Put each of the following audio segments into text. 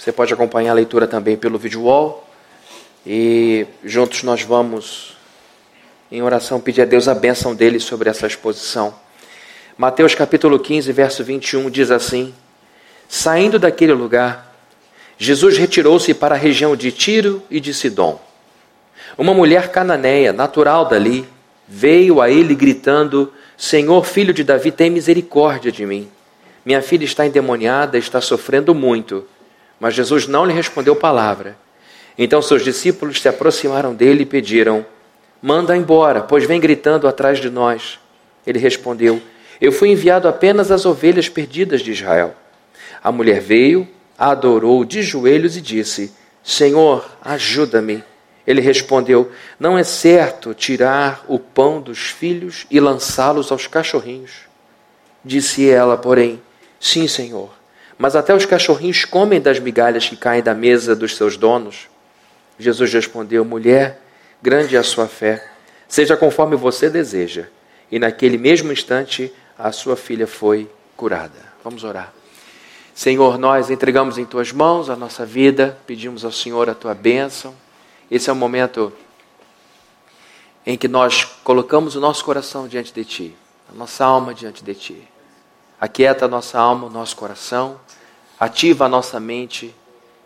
Você pode acompanhar a leitura também pelo vídeo wall. E juntos nós vamos, em oração, pedir a Deus a bênção dele sobre essa exposição. Mateus capítulo 15, verso 21 diz assim: Saindo daquele lugar, Jesus retirou-se para a região de Tiro e de Sidom. Uma mulher cananeia, natural dali, veio a ele gritando: Senhor, filho de Davi, tem misericórdia de mim. Minha filha está endemoniada, está sofrendo muito. Mas Jesus não lhe respondeu palavra. Então seus discípulos se aproximaram dele e pediram: Manda embora, pois vem gritando atrás de nós. Ele respondeu: Eu fui enviado apenas às ovelhas perdidas de Israel. A mulher veio, adorou de joelhos e disse: Senhor, ajuda-me. Ele respondeu: Não é certo tirar o pão dos filhos e lançá-los aos cachorrinhos. Disse ela, porém: Sim, Senhor, mas até os cachorrinhos comem das migalhas que caem da mesa dos seus donos. Jesus respondeu: Mulher, grande é a sua fé, seja conforme você deseja. E naquele mesmo instante, a sua filha foi curada. Vamos orar. Senhor, nós entregamos em tuas mãos a nossa vida, pedimos ao Senhor a tua bênção. Esse é o momento em que nós colocamos o nosso coração diante de Ti, a nossa alma diante de Ti. Aquieta a nossa alma, o nosso coração, ativa a nossa mente,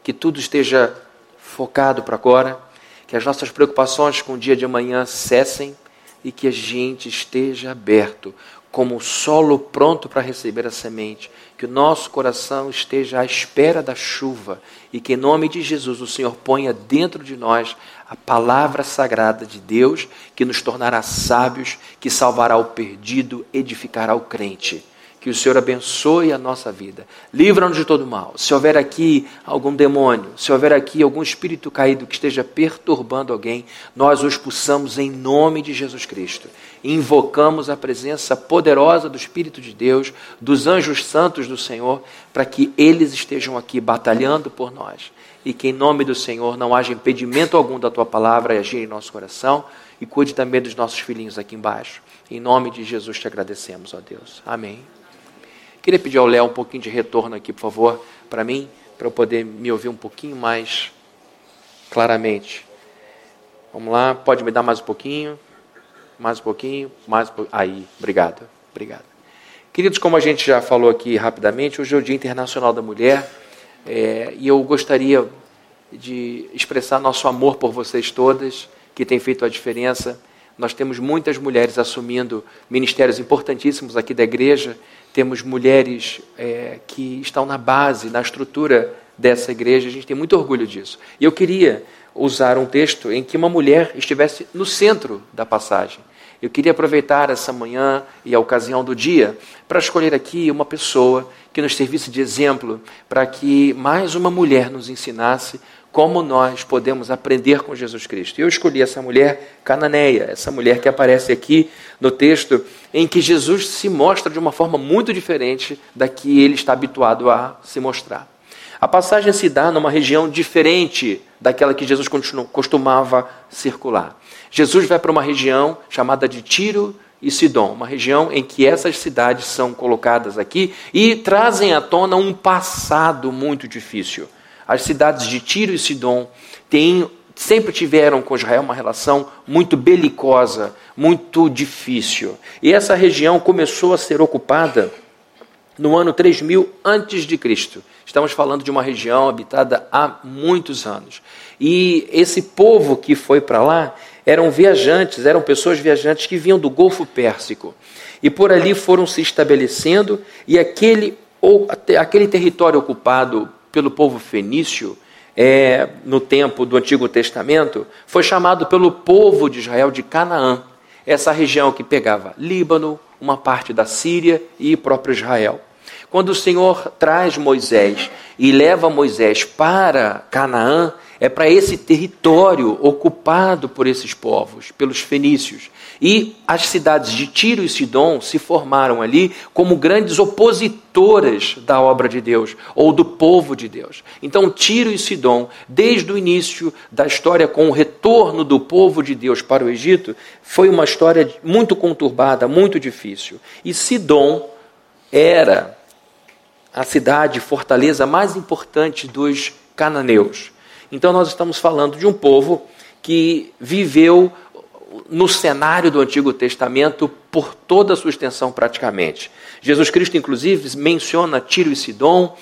que tudo esteja focado para agora, que as nossas preocupações com o dia de amanhã cessem e que a gente esteja aberto como o solo pronto para receber a semente, que o nosso coração esteja à espera da chuva e que, em nome de Jesus, o Senhor ponha dentro de nós a palavra sagrada de Deus, que nos tornará sábios, que salvará o perdido, edificará o crente. Que o Senhor abençoe a nossa vida. Livra-nos de todo mal. Se houver aqui algum demônio, se houver aqui algum espírito caído que esteja perturbando alguém, nós o expulsamos em nome de Jesus Cristo. Invocamos a presença poderosa do Espírito de Deus, dos anjos santos do Senhor, para que eles estejam aqui batalhando por nós. E que em nome do Senhor não haja impedimento algum da tua palavra agir em nosso coração. E cuide também dos nossos filhinhos aqui embaixo. Em nome de Jesus te agradecemos, ó Deus. Amém. Queria pedir ao Léo um pouquinho de retorno aqui, por favor, para mim, para eu poder me ouvir um pouquinho mais claramente. Vamos lá, pode me dar mais um pouquinho, mais um pouquinho, mais um pouquinho. Aí, obrigado, obrigado. Queridos, como a gente já falou aqui rapidamente, hoje é o Dia Internacional da Mulher é, e eu gostaria de expressar nosso amor por vocês todas, que têm feito a diferença. Nós temos muitas mulheres assumindo ministérios importantíssimos aqui da igreja temos mulheres é, que estão na base, na estrutura dessa igreja, a gente tem muito orgulho disso. E eu queria usar um texto em que uma mulher estivesse no centro da passagem. Eu queria aproveitar essa manhã e a ocasião do dia para escolher aqui uma pessoa que nos servisse de exemplo, para que mais uma mulher nos ensinasse como nós podemos aprender com Jesus Cristo. Eu escolhi essa mulher cananeia, essa mulher que aparece aqui no texto, em que Jesus se mostra de uma forma muito diferente da que ele está habituado a se mostrar. A passagem se dá numa região diferente daquela que Jesus costumava circular. Jesus vai para uma região chamada de Tiro e Sidom, uma região em que essas cidades são colocadas aqui e trazem à tona um passado muito difícil. As cidades de Tiro e Sidom têm, sempre tiveram com Israel uma relação muito belicosa, muito difícil. E essa região começou a ser ocupada no ano 3000 antes de Cristo. Estamos falando de uma região habitada há muitos anos. E esse povo que foi para lá eram viajantes, eram pessoas viajantes que vinham do Golfo Pérsico. E por ali foram se estabelecendo e aquele ou aquele território ocupado pelo povo fenício é, no tempo do Antigo Testamento foi chamado pelo povo de Israel de Canaã. Essa região que pegava Líbano, uma parte da Síria e próprio Israel. Quando o Senhor traz Moisés e leva Moisés para Canaã, é para esse território ocupado por esses povos, pelos fenícios. E as cidades de Tiro e Sidom se formaram ali como grandes opositoras da obra de Deus ou do povo de Deus. Então, Tiro e Sidom, desde o início da história com o retorno do povo de Deus para o Egito, foi uma história muito conturbada, muito difícil. E Sidom era a cidade, fortaleza mais importante dos cananeus. Então nós estamos falando de um povo que viveu no cenário do Antigo Testamento por toda a sua extensão praticamente. Jesus Cristo, inclusive, menciona Tiro e Sidom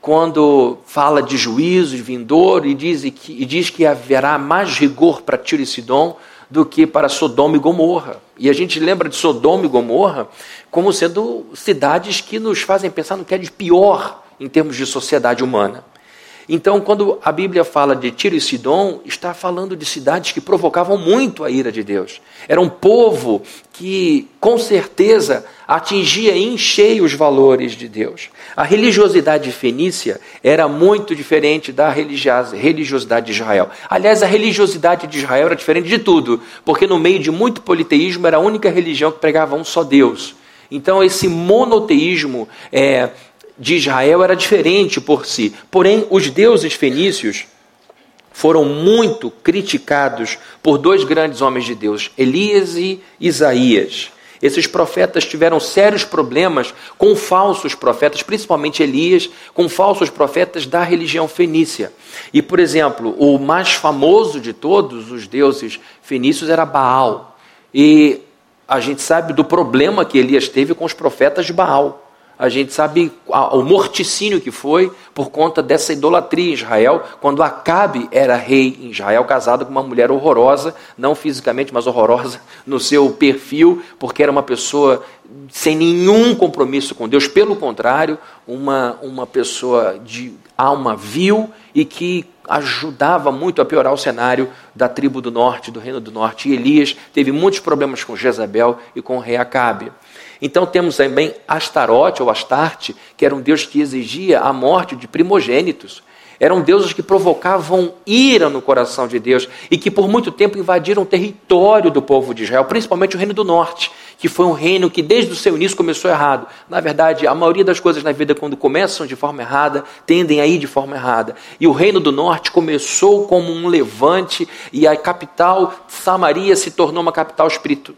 quando fala de juízo vindouro e diz que, e diz que haverá mais rigor para Tiro e Sidom do que para Sodoma e Gomorra. E a gente lembra de Sodoma e Gomorra como sendo cidades que nos fazem pensar no que é de pior em termos de sociedade humana. Então, quando a Bíblia fala de Tiro e Sidom, está falando de cidades que provocavam muito a ira de Deus. Era um povo que, com certeza, atingia em cheio os valores de Deus. A religiosidade fenícia era muito diferente da religiosidade de Israel. Aliás, a religiosidade de Israel era diferente de tudo, porque no meio de muito politeísmo era a única religião que pregava um só Deus. Então, esse monoteísmo é, de Israel era diferente por si. Porém, os deuses fenícios foram muito criticados por dois grandes homens de Deus, Elias e Isaías. Esses profetas tiveram sérios problemas com falsos profetas, principalmente Elias, com falsos profetas da religião fenícia. E, por exemplo, o mais famoso de todos os deuses fenícios era Baal. E a gente sabe do problema que Elias teve com os profetas de Baal a gente sabe o morticínio que foi por conta dessa idolatria em Israel, quando Acabe era rei em Israel, casado com uma mulher horrorosa, não fisicamente, mas horrorosa no seu perfil, porque era uma pessoa sem nenhum compromisso com Deus, pelo contrário, uma, uma pessoa de alma vil e que ajudava muito a piorar o cenário da tribo do norte, do reino do norte. E Elias teve muitos problemas com Jezabel e com o rei Acabe. Então temos também Astarote ou Astarte, que era um deus que exigia a morte de primogênitos. Eram deuses que provocavam ira no coração de Deus e que por muito tempo invadiram o território do povo de Israel, principalmente o reino do norte, que foi um reino que desde o seu início começou errado. Na verdade, a maioria das coisas na vida, quando começam de forma errada, tendem a ir de forma errada. E o reino do norte começou como um levante e a capital, Samaria, se tornou uma capital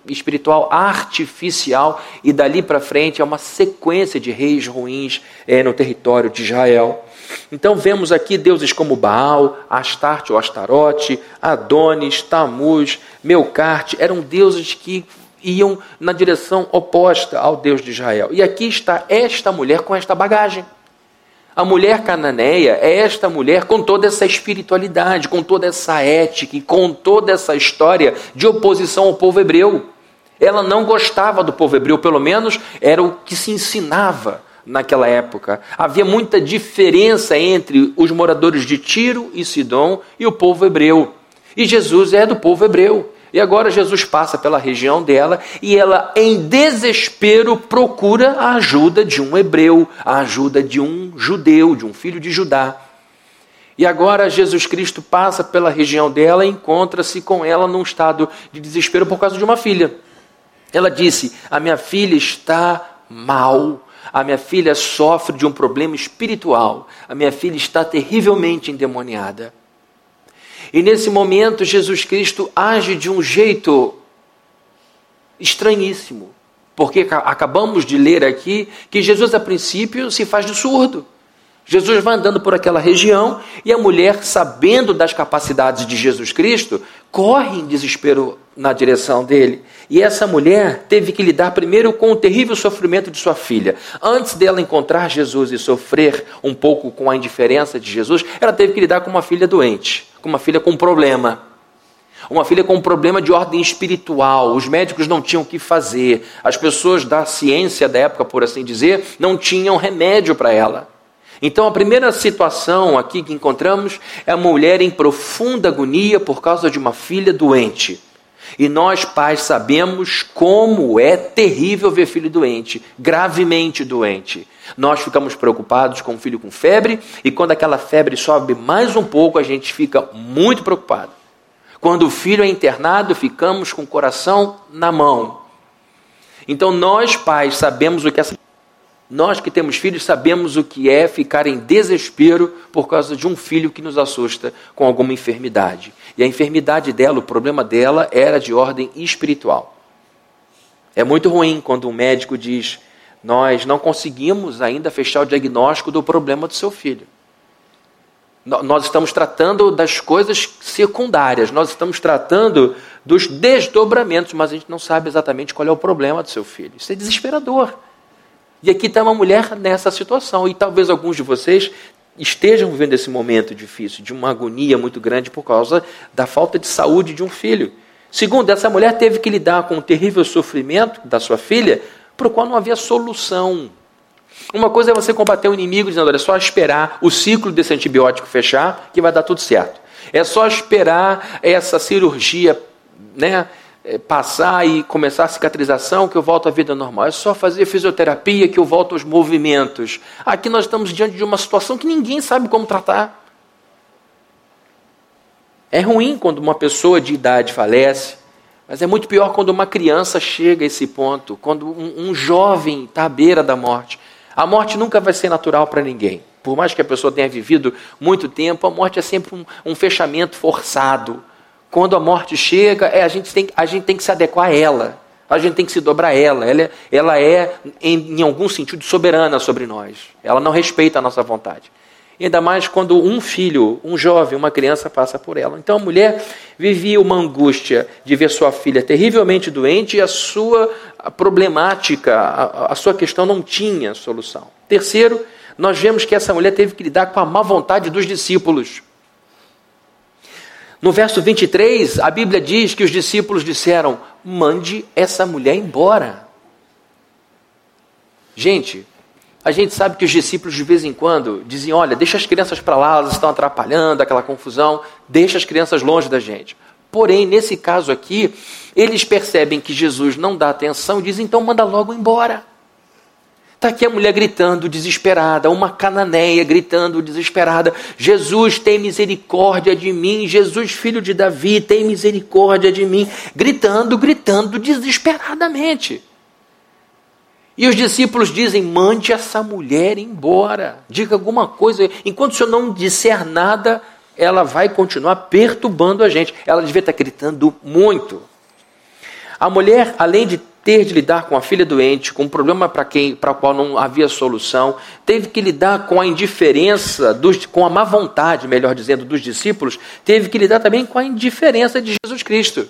espiritual artificial e dali para frente é uma sequência de reis ruins é, no território de Israel. Então vemos aqui deuses como Baal, Astarte ou Astarote, Adonis, Tamuz, Melcarte, eram deuses que iam na direção oposta ao Deus de Israel. E aqui está esta mulher com esta bagagem. A mulher cananeia é esta mulher com toda essa espiritualidade, com toda essa ética e com toda essa história de oposição ao povo hebreu. Ela não gostava do povo hebreu, pelo menos era o que se ensinava naquela época. Havia muita diferença entre os moradores de Tiro e Sidom e o povo hebreu. E Jesus é do povo hebreu. E agora Jesus passa pela região dela e ela, em desespero, procura a ajuda de um hebreu, a ajuda de um judeu, de um filho de Judá. E agora Jesus Cristo passa pela região dela e encontra-se com ela num estado de desespero por causa de uma filha. Ela disse: A minha filha está mal a minha filha sofre de um problema espiritual. A minha filha está terrivelmente endemoniada. E nesse momento, Jesus Cristo age de um jeito estranhíssimo. Porque acabamos de ler aqui que Jesus, a princípio, se faz de surdo. Jesus vai andando por aquela região e a mulher, sabendo das capacidades de Jesus Cristo, corre em desespero na direção dele. E essa mulher teve que lidar primeiro com o terrível sofrimento de sua filha. Antes dela encontrar Jesus e sofrer um pouco com a indiferença de Jesus, ela teve que lidar com uma filha doente, com uma filha com um problema. Uma filha com um problema de ordem espiritual. Os médicos não tinham o que fazer. As pessoas da ciência da época, por assim dizer, não tinham remédio para ela. Então, a primeira situação aqui que encontramos é a mulher em profunda agonia por causa de uma filha doente. E nós, pais, sabemos como é terrível ver filho doente, gravemente doente. Nós ficamos preocupados com o filho com febre, e quando aquela febre sobe mais um pouco, a gente fica muito preocupado. Quando o filho é internado, ficamos com o coração na mão. Então, nós, pais, sabemos o que essa nós que temos filhos sabemos o que é ficar em desespero por causa de um filho que nos assusta com alguma enfermidade. E a enfermidade dela, o problema dela, era de ordem espiritual. É muito ruim quando um médico diz: Nós não conseguimos ainda fechar o diagnóstico do problema do seu filho. Nós estamos tratando das coisas secundárias, nós estamos tratando dos desdobramentos, mas a gente não sabe exatamente qual é o problema do seu filho. Isso é desesperador. E aqui está uma mulher nessa situação, e talvez alguns de vocês estejam vivendo esse momento difícil, de uma agonia muito grande por causa da falta de saúde de um filho. Segundo, essa mulher teve que lidar com o terrível sofrimento da sua filha, para o qual não havia solução. Uma coisa é você combater o inimigo dizendo, olha, é só esperar o ciclo desse antibiótico fechar que vai dar tudo certo. É só esperar essa cirurgia né, passar e começar a cicatrização que eu volto à vida normal. É só fazer fisioterapia que eu volto aos movimentos. Aqui nós estamos diante de uma situação que ninguém sabe como tratar. É ruim quando uma pessoa de idade falece, mas é muito pior quando uma criança chega a esse ponto, quando um, um jovem está à beira da morte. A morte nunca vai ser natural para ninguém. Por mais que a pessoa tenha vivido muito tempo, a morte é sempre um, um fechamento forçado. Quando a morte chega, é, a, gente tem, a gente tem que se adequar a ela. A gente tem que se dobrar a ela. Ela é, ela é em, em algum sentido, soberana sobre nós. Ela não respeita a nossa vontade. Ainda mais quando um filho, um jovem, uma criança passa por ela. Então a mulher vivia uma angústia de ver sua filha terrivelmente doente e a sua problemática, a, a sua questão não tinha solução. Terceiro, nós vemos que essa mulher teve que lidar com a má vontade dos discípulos. No verso 23, a Bíblia diz que os discípulos disseram: mande essa mulher embora. Gente, a gente sabe que os discípulos, de vez em quando, diziam: olha, deixa as crianças para lá, elas estão atrapalhando, aquela confusão, deixa as crianças longe da gente. Porém, nesse caso aqui, eles percebem que Jesus não dá atenção e dizem: então manda logo embora. Está aqui a mulher gritando, desesperada, uma cananeia gritando, desesperada: Jesus, tem misericórdia de mim, Jesus, filho de Davi, tem misericórdia de mim. Gritando, gritando desesperadamente. E os discípulos dizem: mande essa mulher embora, diga alguma coisa. Enquanto o senhor não disser nada, ela vai continuar perturbando a gente. Ela devia estar gritando muito. A mulher, além de ter de lidar com a filha doente, com um problema para quem, para o qual não havia solução, teve que lidar com a indiferença, dos, com a má vontade, melhor dizendo, dos discípulos, teve que lidar também com a indiferença de Jesus Cristo.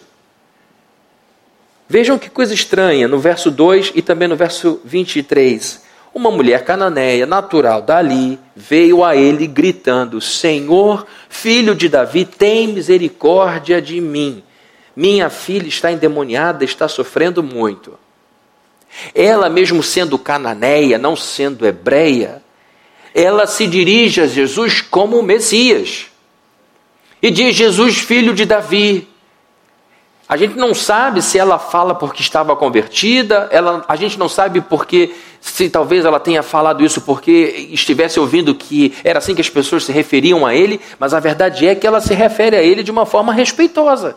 Vejam que coisa estranha no verso 2 e também no verso 23. Uma mulher cananeia, natural dali, veio a ele gritando: Senhor, filho de Davi, tem misericórdia de mim. Minha filha está endemoniada, está sofrendo muito. Ela, mesmo sendo cananeia, não sendo hebreia, ela se dirige a Jesus como o Messias. E diz: Jesus, filho de Davi, a gente não sabe se ela fala porque estava convertida, ela, a gente não sabe porque, se talvez ela tenha falado isso porque estivesse ouvindo que era assim que as pessoas se referiam a ele, mas a verdade é que ela se refere a ele de uma forma respeitosa.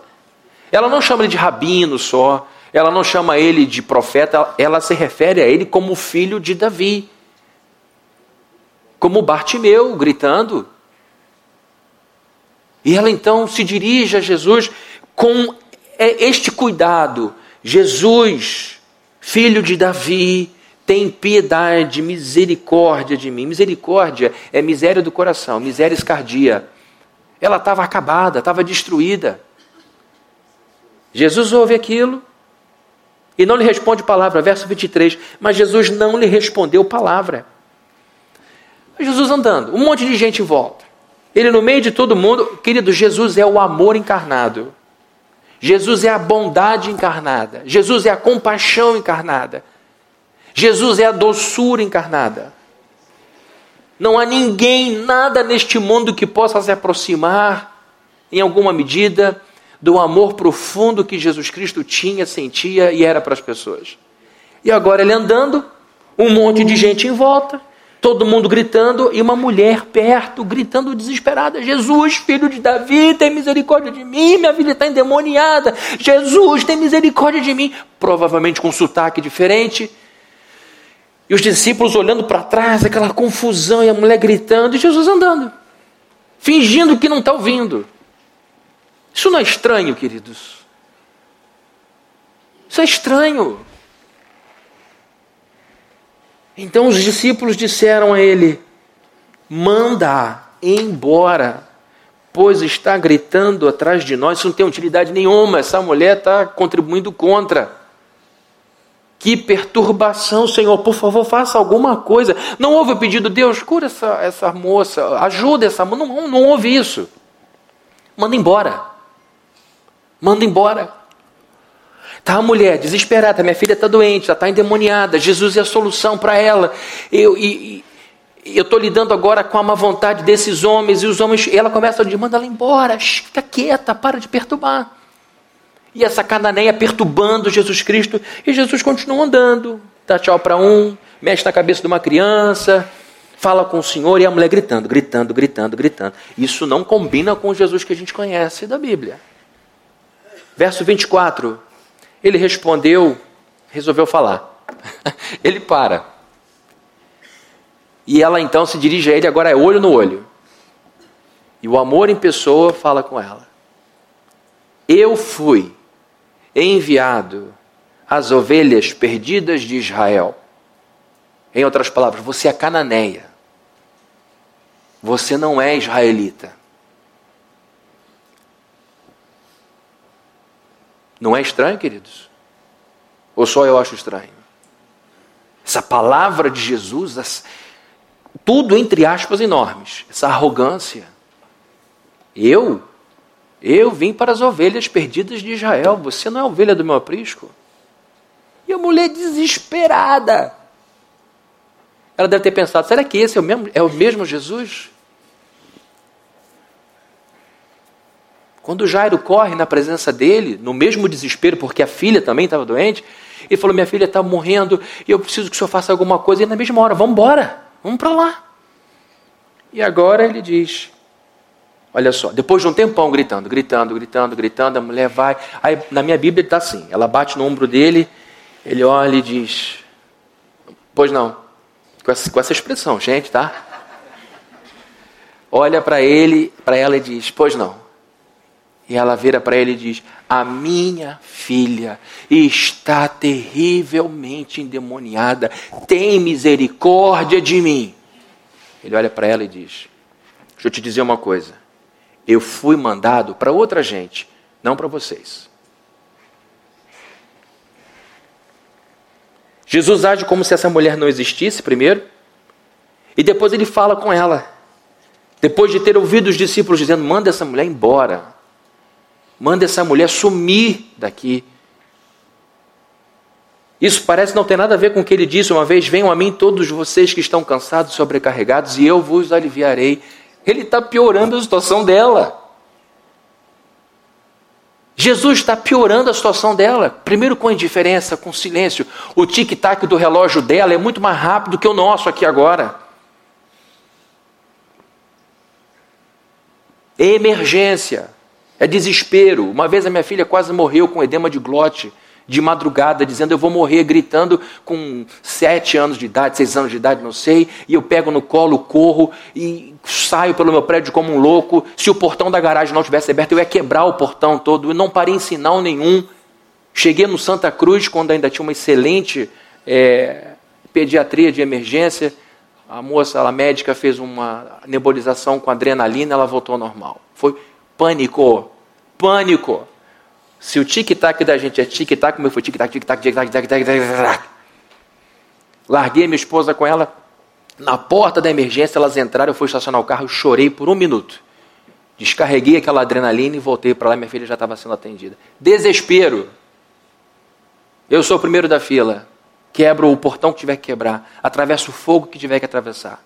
Ela não chama ele de rabino só, ela não chama ele de profeta, ela se refere a ele como filho de Davi. Como Bartimeu gritando. E ela então se dirige a Jesus com é este cuidado. Jesus, filho de Davi, tem piedade, misericórdia de mim. Misericórdia é miséria do coração, miséria escardia. Ela estava acabada, estava destruída. Jesus ouve aquilo e não lhe responde palavra. Verso 23. Mas Jesus não lhe respondeu palavra. Jesus andando, um monte de gente em volta. Ele no meio de todo mundo, querido, Jesus é o amor encarnado. Jesus é a bondade encarnada. Jesus é a compaixão encarnada. Jesus é a doçura encarnada. Não há ninguém, nada neste mundo que possa se aproximar, em alguma medida, do amor profundo que Jesus Cristo tinha, sentia e era para as pessoas. E agora ele andando, um monte de gente em volta, todo mundo gritando e uma mulher perto, gritando desesperada: Jesus, filho de Davi, tem misericórdia de mim, minha vida está endemoniada. Jesus, tem misericórdia de mim. Provavelmente com um sotaque diferente. E os discípulos olhando para trás, aquela confusão, e a mulher gritando, e Jesus andando, fingindo que não está ouvindo. Isso não é estranho, queridos? Isso é estranho. Então os discípulos disseram a ele: manda embora, pois está gritando atrás de nós. Isso não tem utilidade nenhuma. Essa mulher está contribuindo contra. Que perturbação, Senhor, por favor, faça alguma coisa. Não houve o pedido, Deus, cura essa, essa moça, ajuda essa moça. Não, não houve isso. Manda embora. Manda embora. Tá a mulher desesperada, minha filha está doente, ela está endemoniada, Jesus é a solução para ela. Eu e, eu estou lidando agora com a má vontade desses homens, e os homens, ela começa a dizer, manda ela embora, fica quieta, para de perturbar. E essa cananeia perturbando Jesus Cristo, e Jesus continua andando, dá tchau para um, mexe na cabeça de uma criança, fala com o Senhor, e a mulher gritando, gritando, gritando, gritando. Isso não combina com o Jesus que a gente conhece da Bíblia. Verso 24. Ele respondeu, resolveu falar. ele para. E ela então se dirige a ele, agora é olho no olho. E o amor em pessoa fala com ela. Eu fui enviado às ovelhas perdidas de Israel. Em outras palavras, você é cananeia. Você não é israelita. Não é estranho, queridos? Ou só eu acho estranho? Essa palavra de Jesus, tudo entre aspas enormes, essa arrogância. Eu, eu vim para as ovelhas perdidas de Israel, você não é ovelha do meu aprisco? E a mulher desesperada. Ela deve ter pensado: será que esse é o mesmo, é o mesmo Jesus? Quando Jairo corre na presença dele, no mesmo desespero, porque a filha também estava doente, ele falou: Minha filha está morrendo e eu preciso que o senhor faça alguma coisa. E na mesma hora, vamos embora, vamos para lá. E agora ele diz: Olha só, depois de um tempão gritando, gritando, gritando, gritando, a mulher vai. Aí na minha Bíblia está assim: ela bate no ombro dele, ele olha e diz: Pois não, com essa, com essa expressão, gente, tá? Olha para ele, para ela e diz: Pois não. E ela vira para ele e diz: A minha filha está terrivelmente endemoniada, tem misericórdia de mim. Ele olha para ela e diz: Deixa eu te dizer uma coisa. Eu fui mandado para outra gente, não para vocês. Jesus age como se essa mulher não existisse, primeiro, e depois ele fala com ela. Depois de ter ouvido os discípulos dizendo: Manda essa mulher embora. Manda essa mulher sumir daqui. Isso parece não ter nada a ver com o que ele disse uma vez: Venham a mim todos vocês que estão cansados, sobrecarregados, e eu vos aliviarei. Ele está piorando a situação dela. Jesus está piorando a situação dela. Primeiro com indiferença, com silêncio. O tic-tac do relógio dela é muito mais rápido que o nosso aqui agora. Emergência. É desespero. Uma vez a minha filha quase morreu com edema de glote, de madrugada, dizendo eu vou morrer, gritando com sete anos de idade, seis anos de idade, não sei. E eu pego no colo, corro e saio pelo meu prédio como um louco. Se o portão da garagem não tivesse aberto, eu ia quebrar o portão todo. Eu não parei em sinal nenhum. Cheguei no Santa Cruz, quando ainda tinha uma excelente é, pediatria de emergência. A moça, a médica, fez uma nebulização com adrenalina, ela voltou ao normal. Foi Pânico. Pânico. Se o tic-tac da gente é tic-tac, como foi tic-tac, tic-tac, tic-tac, tic-tac, tic-tac. Larguei minha esposa com ela. Na porta da emergência, elas entraram, eu fui estacionar o carro, chorei por um minuto. Descarreguei aquela adrenalina e voltei para lá, minha filha já estava sendo atendida. Desespero. Eu sou o primeiro da fila. Quebro o portão que tiver que quebrar. Atravesso o fogo que tiver que atravessar.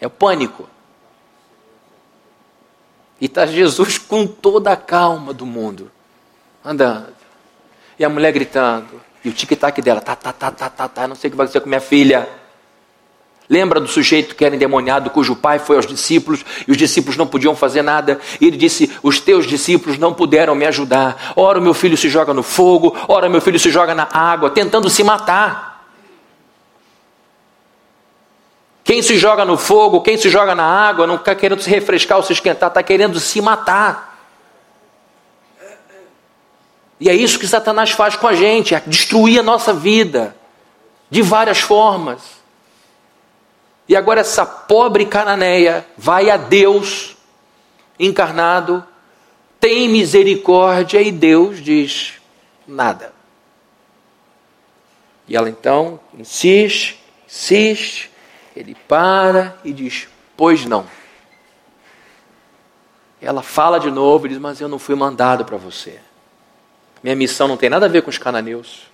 É o pânico. E está Jesus com toda a calma do mundo, andando. E a mulher gritando. E o tic-tac dela, tá, tá, tá, tá, tá, tá, não sei o que vai acontecer com minha filha. Lembra do sujeito que era endemoniado, cujo pai foi aos discípulos e os discípulos não podiam fazer nada? E ele disse: Os teus discípulos não puderam me ajudar. Ora, meu filho se joga no fogo, ora, meu filho se joga na água, tentando se matar. Quem se joga no fogo, quem se joga na água, não está querendo se refrescar ou se esquentar, está querendo se matar. E é isso que Satanás faz com a gente, é destruir a nossa vida de várias formas. E agora essa pobre cananeia vai a Deus encarnado, tem misericórdia e Deus diz nada. E ela então insiste, insiste, ele para e diz: Pois não. Ela fala de novo e diz: Mas eu não fui mandado para você. Minha missão não tem nada a ver com os cananeus.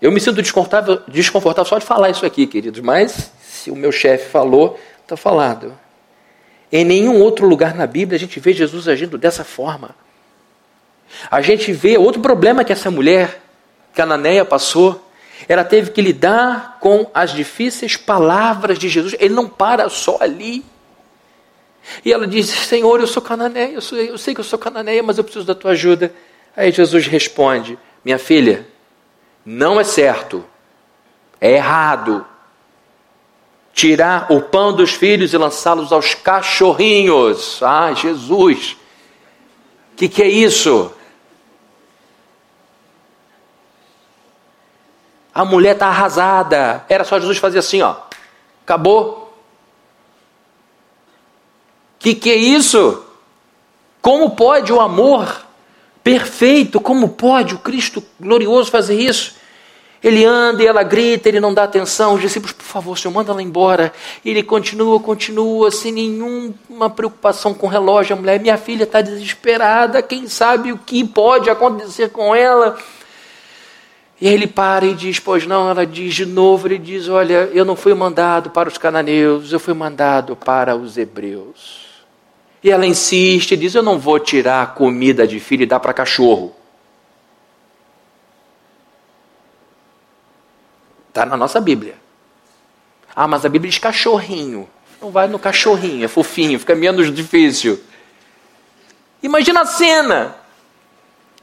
Eu me sinto desconfortável, desconfortável só de falar isso aqui, queridos, mas se o meu chefe falou, está falado. Em nenhum outro lugar na Bíblia a gente vê Jesus agindo dessa forma. A gente vê outro problema que essa mulher, Cananeia, passou. Ela teve que lidar com as difíceis palavras de Jesus. Ele não para só ali. E ela diz: Senhor, eu sou cananeia, eu, sou, eu sei que eu sou cananeia, mas eu preciso da tua ajuda. Aí Jesus responde: Minha filha, não é certo, é errado tirar o pão dos filhos e lançá-los aos cachorrinhos. Ah, Jesus! O que, que é isso? A mulher está arrasada. Era só Jesus fazer assim, ó. Acabou. Que, que é isso? Como pode o amor perfeito, como pode o Cristo glorioso fazer isso? Ele anda e ela grita, ele não dá atenção. Os discípulos, por favor, Senhor, manda ela embora. Ele continua, continua, sem nenhuma preocupação com o relógio. A mulher, minha filha está desesperada, quem sabe o que pode acontecer com ela? E ele para e diz: Pois não, ela diz de novo: Ele diz, Olha, eu não fui mandado para os cananeus, eu fui mandado para os hebreus. E ela insiste, diz: Eu não vou tirar a comida de filho e dar para cachorro. Está na nossa Bíblia. Ah, mas a Bíblia diz cachorrinho. Não vai no cachorrinho, é fofinho, fica menos difícil. Imagina a cena.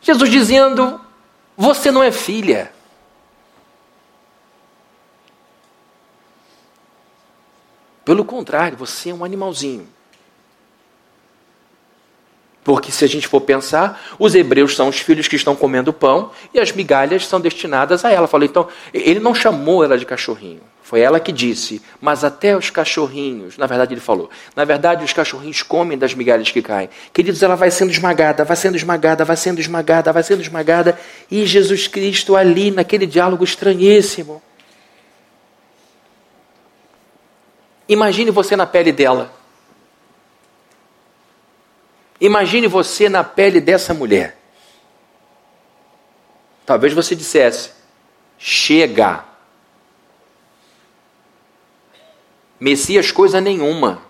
Jesus dizendo: você não é filha. Pelo contrário, você é um animalzinho. Porque se a gente for pensar, os hebreus são os filhos que estão comendo pão e as migalhas são destinadas a ela. Falou, então, ele não chamou ela de cachorrinho. Foi ela que disse, mas até os cachorrinhos, na verdade ele falou, na verdade os cachorrinhos comem das migalhas que caem. Queridos, ela vai sendo esmagada, vai sendo esmagada, vai sendo esmagada, vai sendo esmagada. E Jesus Cristo ali, naquele diálogo estranhíssimo. Imagine você na pele dela. Imagine você na pele dessa mulher. Talvez você dissesse: chega. Messias, coisa nenhuma.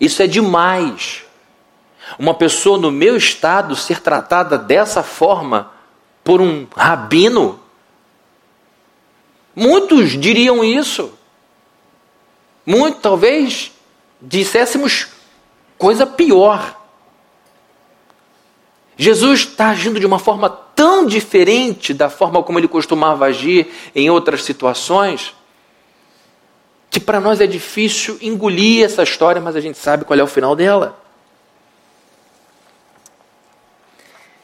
Isso é demais. Uma pessoa no meu estado ser tratada dessa forma por um rabino. Muitos diriam isso. Muito, talvez disséssemos coisa pior. Jesus está agindo de uma forma tão diferente da forma como ele costumava agir em outras situações, que para nós é difícil engolir essa história, mas a gente sabe qual é o final dela.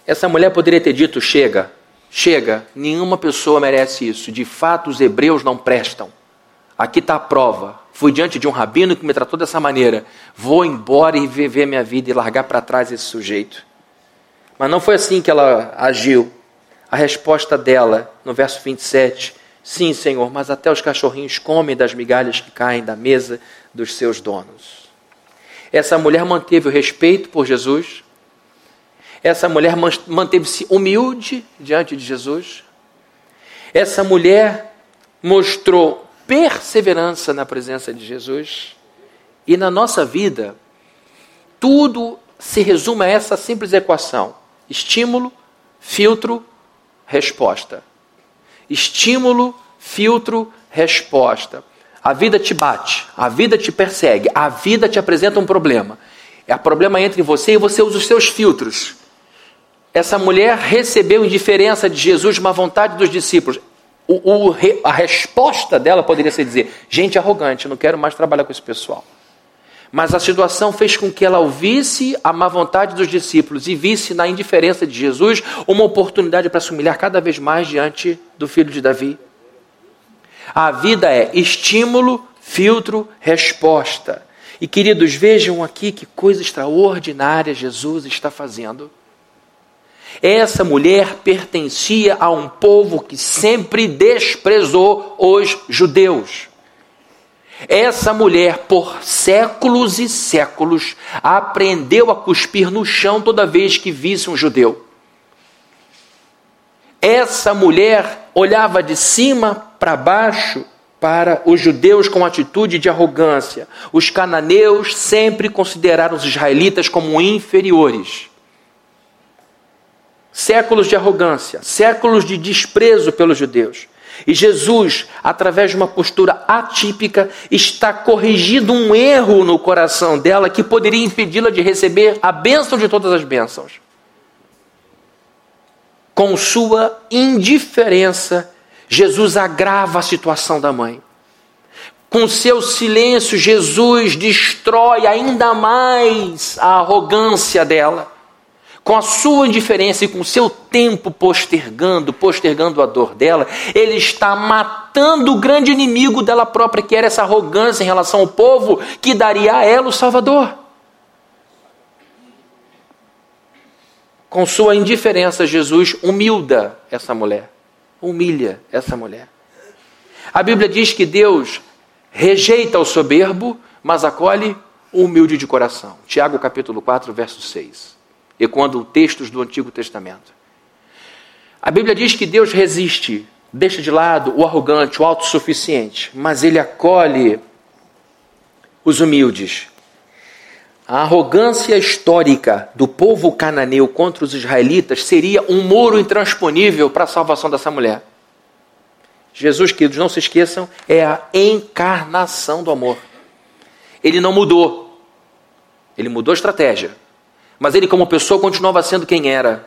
Essa mulher poderia ter dito: chega, chega, nenhuma pessoa merece isso. De fato, os hebreus não prestam. Aqui está a prova. Fui diante de um rabino que me tratou dessa maneira. Vou embora e viver minha vida e largar para trás esse sujeito. Mas não foi assim que ela agiu. A resposta dela, no verso 27, sim, Senhor, mas até os cachorrinhos comem das migalhas que caem da mesa dos seus donos. Essa mulher manteve o respeito por Jesus. Essa mulher manteve-se humilde diante de Jesus. Essa mulher mostrou perseverança na presença de Jesus. E na nossa vida, tudo se resume a essa simples equação: estímulo, filtro, resposta. Estímulo, filtro, resposta. A vida te bate, a vida te persegue, a vida te apresenta um problema. É o problema entre você e você usa os seus filtros. Essa mulher recebeu indiferença de Jesus, uma vontade dos discípulos. O, o, a resposta dela poderia ser dizer: gente arrogante, não quero mais trabalhar com esse pessoal. Mas a situação fez com que ela ouvisse a má vontade dos discípulos e visse na indiferença de Jesus uma oportunidade para se humilhar cada vez mais diante do filho de Davi. A vida é estímulo, filtro, resposta. E queridos, vejam aqui que coisa extraordinária Jesus está fazendo. Essa mulher pertencia a um povo que sempre desprezou os judeus. Essa mulher, por séculos e séculos, aprendeu a cuspir no chão toda vez que visse um judeu. Essa mulher olhava de cima para baixo para os judeus com atitude de arrogância. Os cananeus sempre consideraram os israelitas como inferiores. Séculos de arrogância, séculos de desprezo pelos judeus. E Jesus, através de uma postura atípica, está corrigindo um erro no coração dela que poderia impedi-la de receber a bênção de todas as bênçãos. Com sua indiferença, Jesus agrava a situação da mãe. Com seu silêncio, Jesus destrói ainda mais a arrogância dela com a sua indiferença e com o seu tempo postergando, postergando a dor dela, ele está matando o grande inimigo dela própria, que era essa arrogância em relação ao povo que daria a ela o Salvador. Com sua indiferença, Jesus humilda essa mulher, humilha essa mulher. A Bíblia diz que Deus rejeita o soberbo, mas acolhe o humilde de coração. Tiago capítulo 4, verso 6 ecoando textos do Antigo Testamento. A Bíblia diz que Deus resiste, deixa de lado o arrogante, o autossuficiente, mas ele acolhe os humildes. A arrogância histórica do povo cananeu contra os israelitas seria um muro intransponível para a salvação dessa mulher. Jesus, queridos, não se esqueçam, é a encarnação do amor. Ele não mudou. Ele mudou a estratégia. Mas ele, como pessoa, continuava sendo quem era.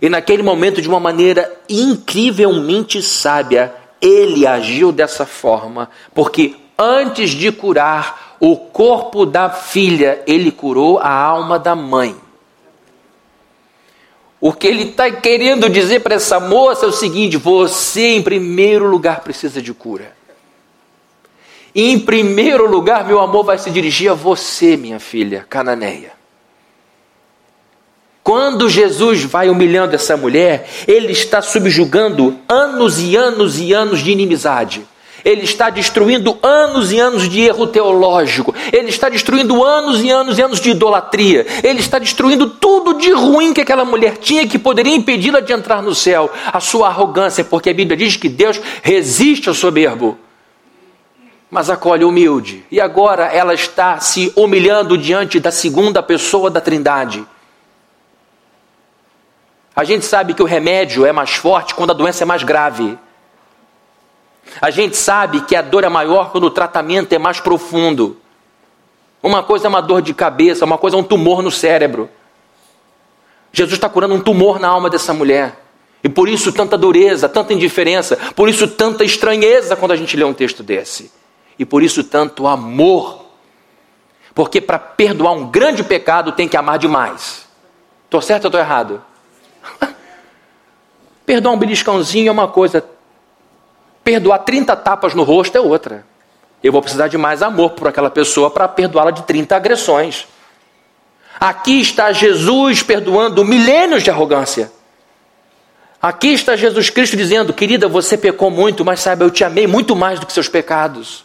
E naquele momento, de uma maneira incrivelmente sábia, ele agiu dessa forma, porque antes de curar o corpo da filha, ele curou a alma da mãe. O que ele está querendo dizer para essa moça é o seguinte: você, em primeiro lugar, precisa de cura. Em primeiro lugar, meu amor vai se dirigir a você, minha filha, cananeia. Quando Jesus vai humilhando essa mulher, ele está subjugando anos e anos e anos de inimizade. Ele está destruindo anos e anos de erro teológico. Ele está destruindo anos e anos e anos de idolatria. Ele está destruindo tudo de ruim que aquela mulher tinha que poderia impedi-la de entrar no céu. A sua arrogância, porque a Bíblia diz que Deus resiste ao soberbo, mas acolhe o humilde. E agora ela está se humilhando diante da segunda pessoa da Trindade. A gente sabe que o remédio é mais forte quando a doença é mais grave. A gente sabe que a dor é maior quando o tratamento é mais profundo. Uma coisa é uma dor de cabeça, uma coisa é um tumor no cérebro. Jesus está curando um tumor na alma dessa mulher. E por isso tanta dureza, tanta indiferença, por isso tanta estranheza quando a gente lê um texto desse. E por isso tanto amor. Porque para perdoar um grande pecado tem que amar demais. Estou certo ou estou errado? Perdoar um beliscãozinho é uma coisa, perdoar 30 tapas no rosto é outra. Eu vou precisar de mais amor por aquela pessoa para perdoá-la de 30 agressões. Aqui está Jesus perdoando milênios de arrogância. Aqui está Jesus Cristo dizendo: Querida, você pecou muito, mas saiba, eu te amei muito mais do que seus pecados.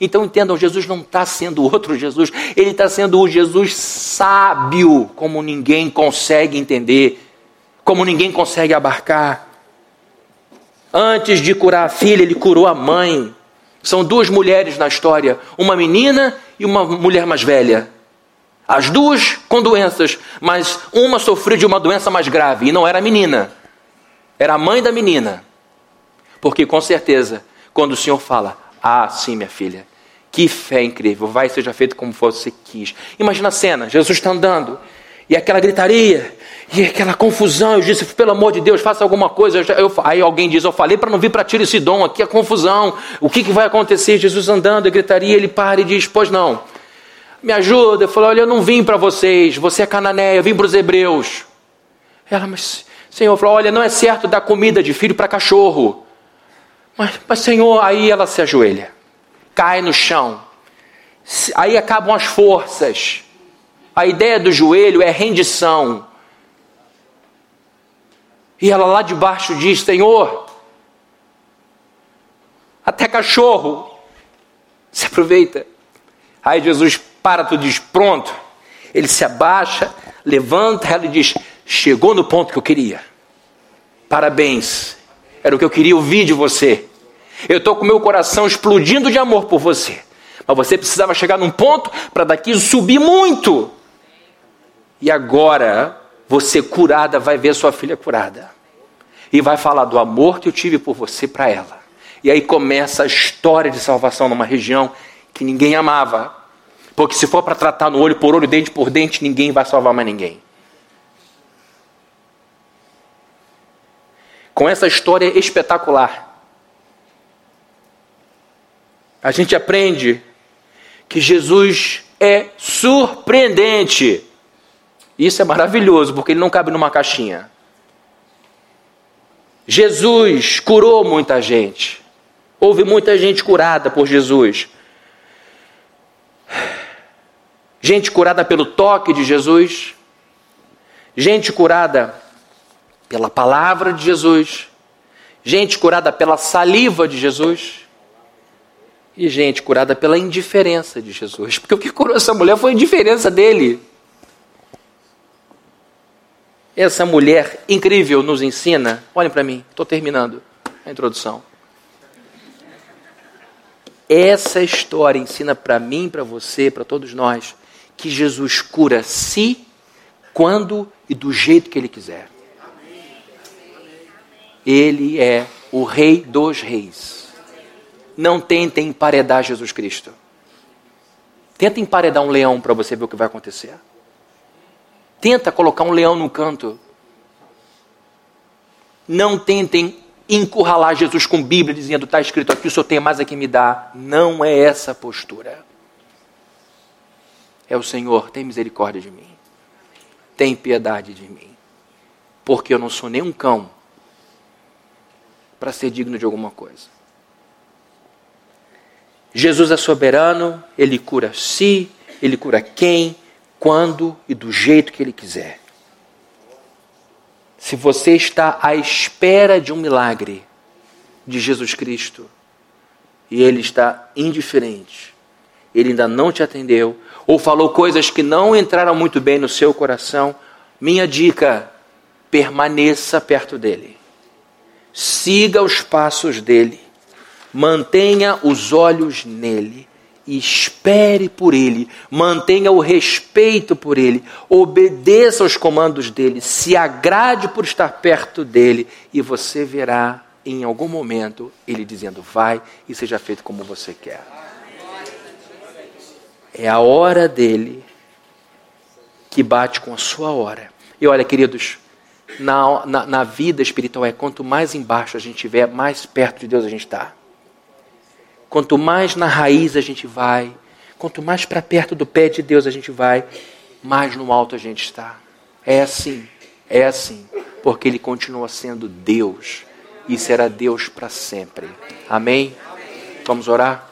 Então entendam: Jesus não está sendo outro Jesus, ele está sendo o Jesus sábio, como ninguém consegue entender como ninguém consegue abarcar. Antes de curar a filha, ele curou a mãe. São duas mulheres na história, uma menina e uma mulher mais velha. As duas com doenças, mas uma sofreu de uma doença mais grave e não era a menina, era a mãe da menina. Porque com certeza, quando o Senhor fala, ah, sim, minha filha, que fé incrível, vai seja feito como você quis. Imagina a cena: Jesus está andando e aquela gritaria, e aquela confusão, eu disse, pelo amor de Deus, faça alguma coisa. Eu, eu, aí alguém diz, eu falei para não vir para Tiro esse dom aqui, a confusão. O que, que vai acontecer? Jesus andando, e gritaria, ele para e diz, pois não. me ajuda. Eu falei, olha, eu não vim para vocês, você é cananeia, eu vim para os hebreus. Ela, mas, Senhor, falou, olha, não é certo dar comida de filho para cachorro. Mas, mas, Senhor, aí ela se ajoelha, cai no chão. Aí acabam as forças. A ideia do joelho é rendição. E ela lá de baixo diz: Senhor, até cachorro se aproveita. Aí Jesus para tudo diz: Pronto. Ele se abaixa, levanta, ela e diz: Chegou no ponto que eu queria. Parabéns. Era o que eu queria ouvir de você. Eu estou com meu coração explodindo de amor por você. Mas você precisava chegar num ponto para daqui subir muito. E agora, você curada vai ver sua filha curada. E vai falar do amor que eu tive por você para ela. E aí começa a história de salvação numa região que ninguém amava. Porque se for para tratar no olho por olho, dente por dente, ninguém vai salvar mais ninguém. Com essa história espetacular, a gente aprende que Jesus é surpreendente. Isso é maravilhoso, porque ele não cabe numa caixinha. Jesus curou muita gente. Houve muita gente curada por Jesus. Gente curada pelo toque de Jesus. Gente curada pela palavra de Jesus. Gente curada pela saliva de Jesus. E gente curada pela indiferença de Jesus. Porque o que curou essa mulher foi a indiferença dele. Essa mulher incrível nos ensina. Olhem para mim, estou terminando a introdução. Essa história ensina para mim, para você, para todos nós, que Jesus cura se, quando e do jeito que Ele quiser. Ele é o Rei dos Reis. Não tentem emparedar Jesus Cristo. Tenta emparedar um leão para você ver o que vai acontecer. Tenta colocar um leão no canto. Não tentem encurralar Jesus com Bíblia, dizendo: está escrito aqui, o senhor tem mais a que me dar. Não é essa a postura. É o Senhor, tem misericórdia de mim. Tem piedade de mim. Porque eu não sou nem um cão para ser digno de alguma coisa. Jesus é soberano, ele cura si, ele cura quem, quando e do jeito que Ele quiser. Se você está à espera de um milagre de Jesus Cristo e Ele está indiferente, Ele ainda não te atendeu, ou falou coisas que não entraram muito bem no seu coração, minha dica: permaneça perto dele. Siga os passos dele. Mantenha os olhos nele e espere por ele, mantenha o respeito por ele, obedeça aos comandos dele, se agrade por estar perto dele e você verá em algum momento ele dizendo: Vai e seja feito como você quer. É a hora dele que bate com a sua hora. E olha, queridos, na, na, na vida espiritual é quanto mais embaixo a gente estiver, mais perto de Deus a gente está. Quanto mais na raiz a gente vai, quanto mais para perto do pé de Deus a gente vai, mais no alto a gente está. É assim, é assim, porque Ele continua sendo Deus e será Deus para sempre. Amém? Vamos orar?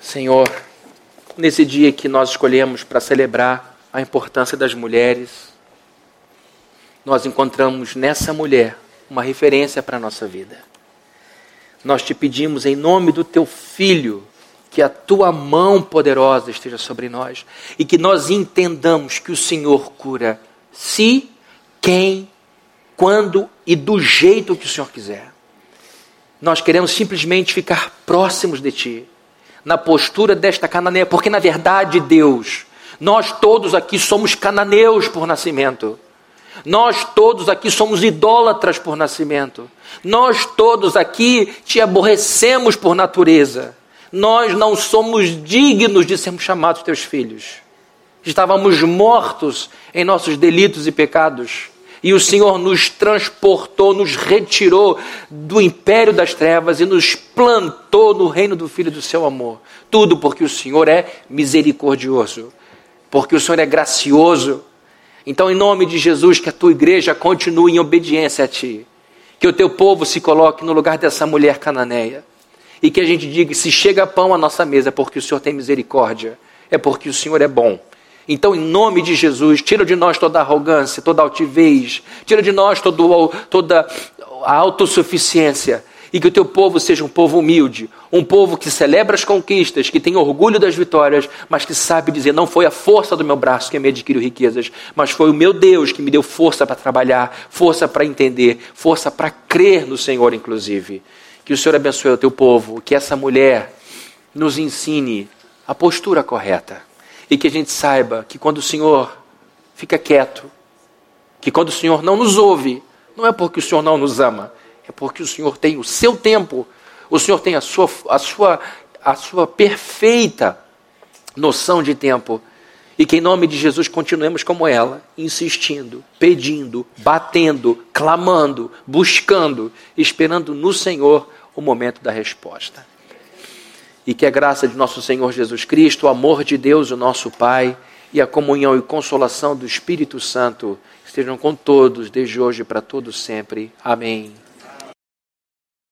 Senhor, nesse dia que nós escolhemos para celebrar a importância das mulheres, nós encontramos nessa mulher uma referência para a nossa vida nós te pedimos em nome do teu filho que a tua mão poderosa esteja sobre nós e que nós entendamos que o Senhor cura se, quem, quando e do jeito que o Senhor quiser. Nós queremos simplesmente ficar próximos de ti, na postura desta cananeia, porque na verdade, Deus, nós todos aqui somos cananeus por nascimento. Nós todos aqui somos idólatras por nascimento. Nós todos aqui te aborrecemos por natureza. Nós não somos dignos de sermos chamados teus filhos. Estávamos mortos em nossos delitos e pecados. E o Senhor nos transportou, nos retirou do império das trevas e nos plantou no reino do Filho do seu amor. Tudo porque o Senhor é misericordioso, porque o Senhor é gracioso. Então, em nome de Jesus, que a tua igreja continue em obediência a ti. Que o teu povo se coloque no lugar dessa mulher cananeia. E que a gente diga: se chega pão à nossa mesa, é porque o Senhor tem misericórdia, é porque o Senhor é bom. Então, em nome de Jesus, tira de nós toda arrogância, toda altivez, tira de nós todo, toda a autossuficiência e que o teu povo seja um povo humilde, um povo que celebra as conquistas, que tem orgulho das vitórias, mas que sabe dizer: não foi a força do meu braço que me adquiriu riquezas, mas foi o meu Deus que me deu força para trabalhar, força para entender, força para crer no Senhor, inclusive. Que o Senhor abençoe o teu povo, que essa mulher nos ensine a postura correta e que a gente saiba que quando o Senhor fica quieto, que quando o Senhor não nos ouve, não é porque o Senhor não nos ama, é porque o Senhor tem o seu tempo, o Senhor tem a sua, a sua, a sua perfeita noção de tempo. E que em nome de Jesus continuemos como ela, insistindo, pedindo, batendo, clamando, buscando, esperando no Senhor o momento da resposta e que a graça de nosso Senhor Jesus Cristo, o amor de Deus, o nosso Pai, e a comunhão e consolação do Espírito Santo estejam com todos, desde hoje para todos sempre. Amém.